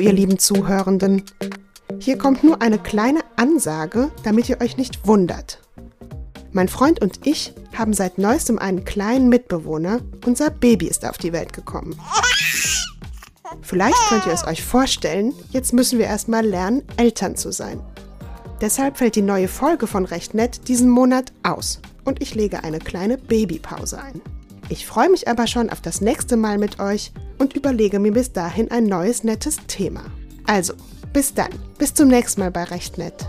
ihr lieben Zuhörenden. Hier kommt nur eine kleine Ansage, damit ihr euch nicht wundert. Mein Freund und ich haben seit neuestem einen kleinen Mitbewohner. Unser Baby ist auf die Welt gekommen. Vielleicht könnt ihr es euch vorstellen, jetzt müssen wir erstmal lernen, Eltern zu sein. Deshalb fällt die neue Folge von Recht Nett diesen Monat aus und ich lege eine kleine Babypause ein. Ich freue mich aber schon auf das nächste Mal mit euch und überlege mir bis dahin ein neues nettes Thema. Also, bis dann, bis zum nächsten Mal bei Recht Nett.